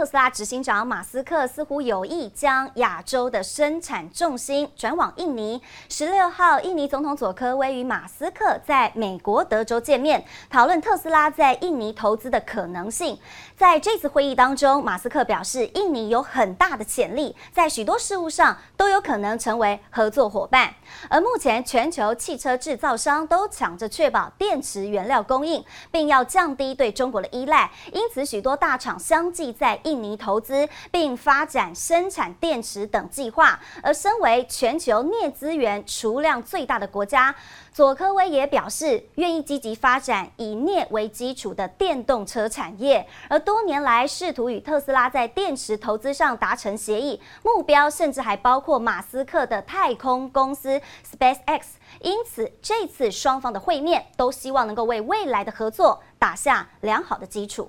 特斯拉执行长马斯克似乎有意将亚洲的生产重心转往印尼。十六号，印尼总统佐科威与马斯克在美国德州见面，讨论特斯拉在印尼投资的可能性。在这次会议当中，马斯克表示，印尼有很大的潜力，在许多事务上都有可能成为合作伙伴。而目前，全球汽车制造商都抢着确保电池原料供应，并要降低对中国的依赖，因此许多大厂相继在印尼投资并发展生产电池等计划，而身为全球镍资源储量最大的国家，佐科威也表示愿意积极发展以镍为基础的电动车产业，而多年来试图与特斯拉在电池投资上达成协议，目标甚至还包括马斯克的太空公司 SpaceX。因此，这次双方的会面都希望能够为未来的合作打下良好的基础。